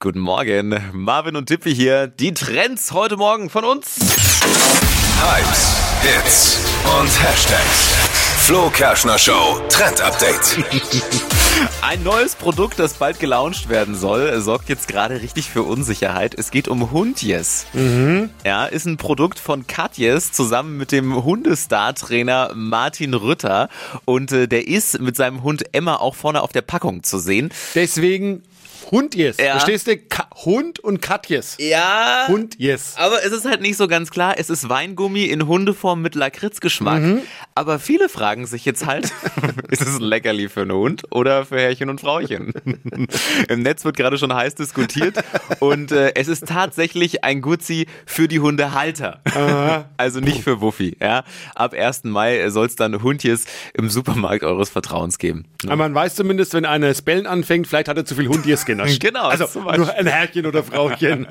Guten Morgen, Marvin und Tippi hier. Die Trends heute Morgen von uns. Hypes, Hits und Hashtags. Flo Kerschner Show Trend Update. Ein neues Produkt, das bald gelauncht werden soll, sorgt jetzt gerade richtig für Unsicherheit. Es geht um Hundjes. Ja, ist ein Produkt von Katjes zusammen mit dem Hundestar-Trainer Martin Rütter. Und äh, der ist mit seinem Hund Emma auch vorne auf der Packung zu sehen. Deswegen Hund yes. Ja. Verstehst du? Ka Hund und Katjes. Ja. Hund yes. Aber es ist halt nicht so ganz klar. Es ist Weingummi in Hundeform mit Lakritzgeschmack. Aber viele fragen sich jetzt halt, ist es ein Leckerli für einen Hund oder für Herrchen und Frauchen? Im Netz wird gerade schon heiß diskutiert und äh, es ist tatsächlich ein Gutzi für die Hundehalter. Also nicht für Wuffi. Ja? Ab 1. Mai soll es dann Hundjes im Supermarkt eures Vertrauens geben. Aber man weiß zumindest, wenn einer das Bellen anfängt, vielleicht hat er zu viel Hund yes genascht. Genau, Also nur ein Herrchen oder Frauchen.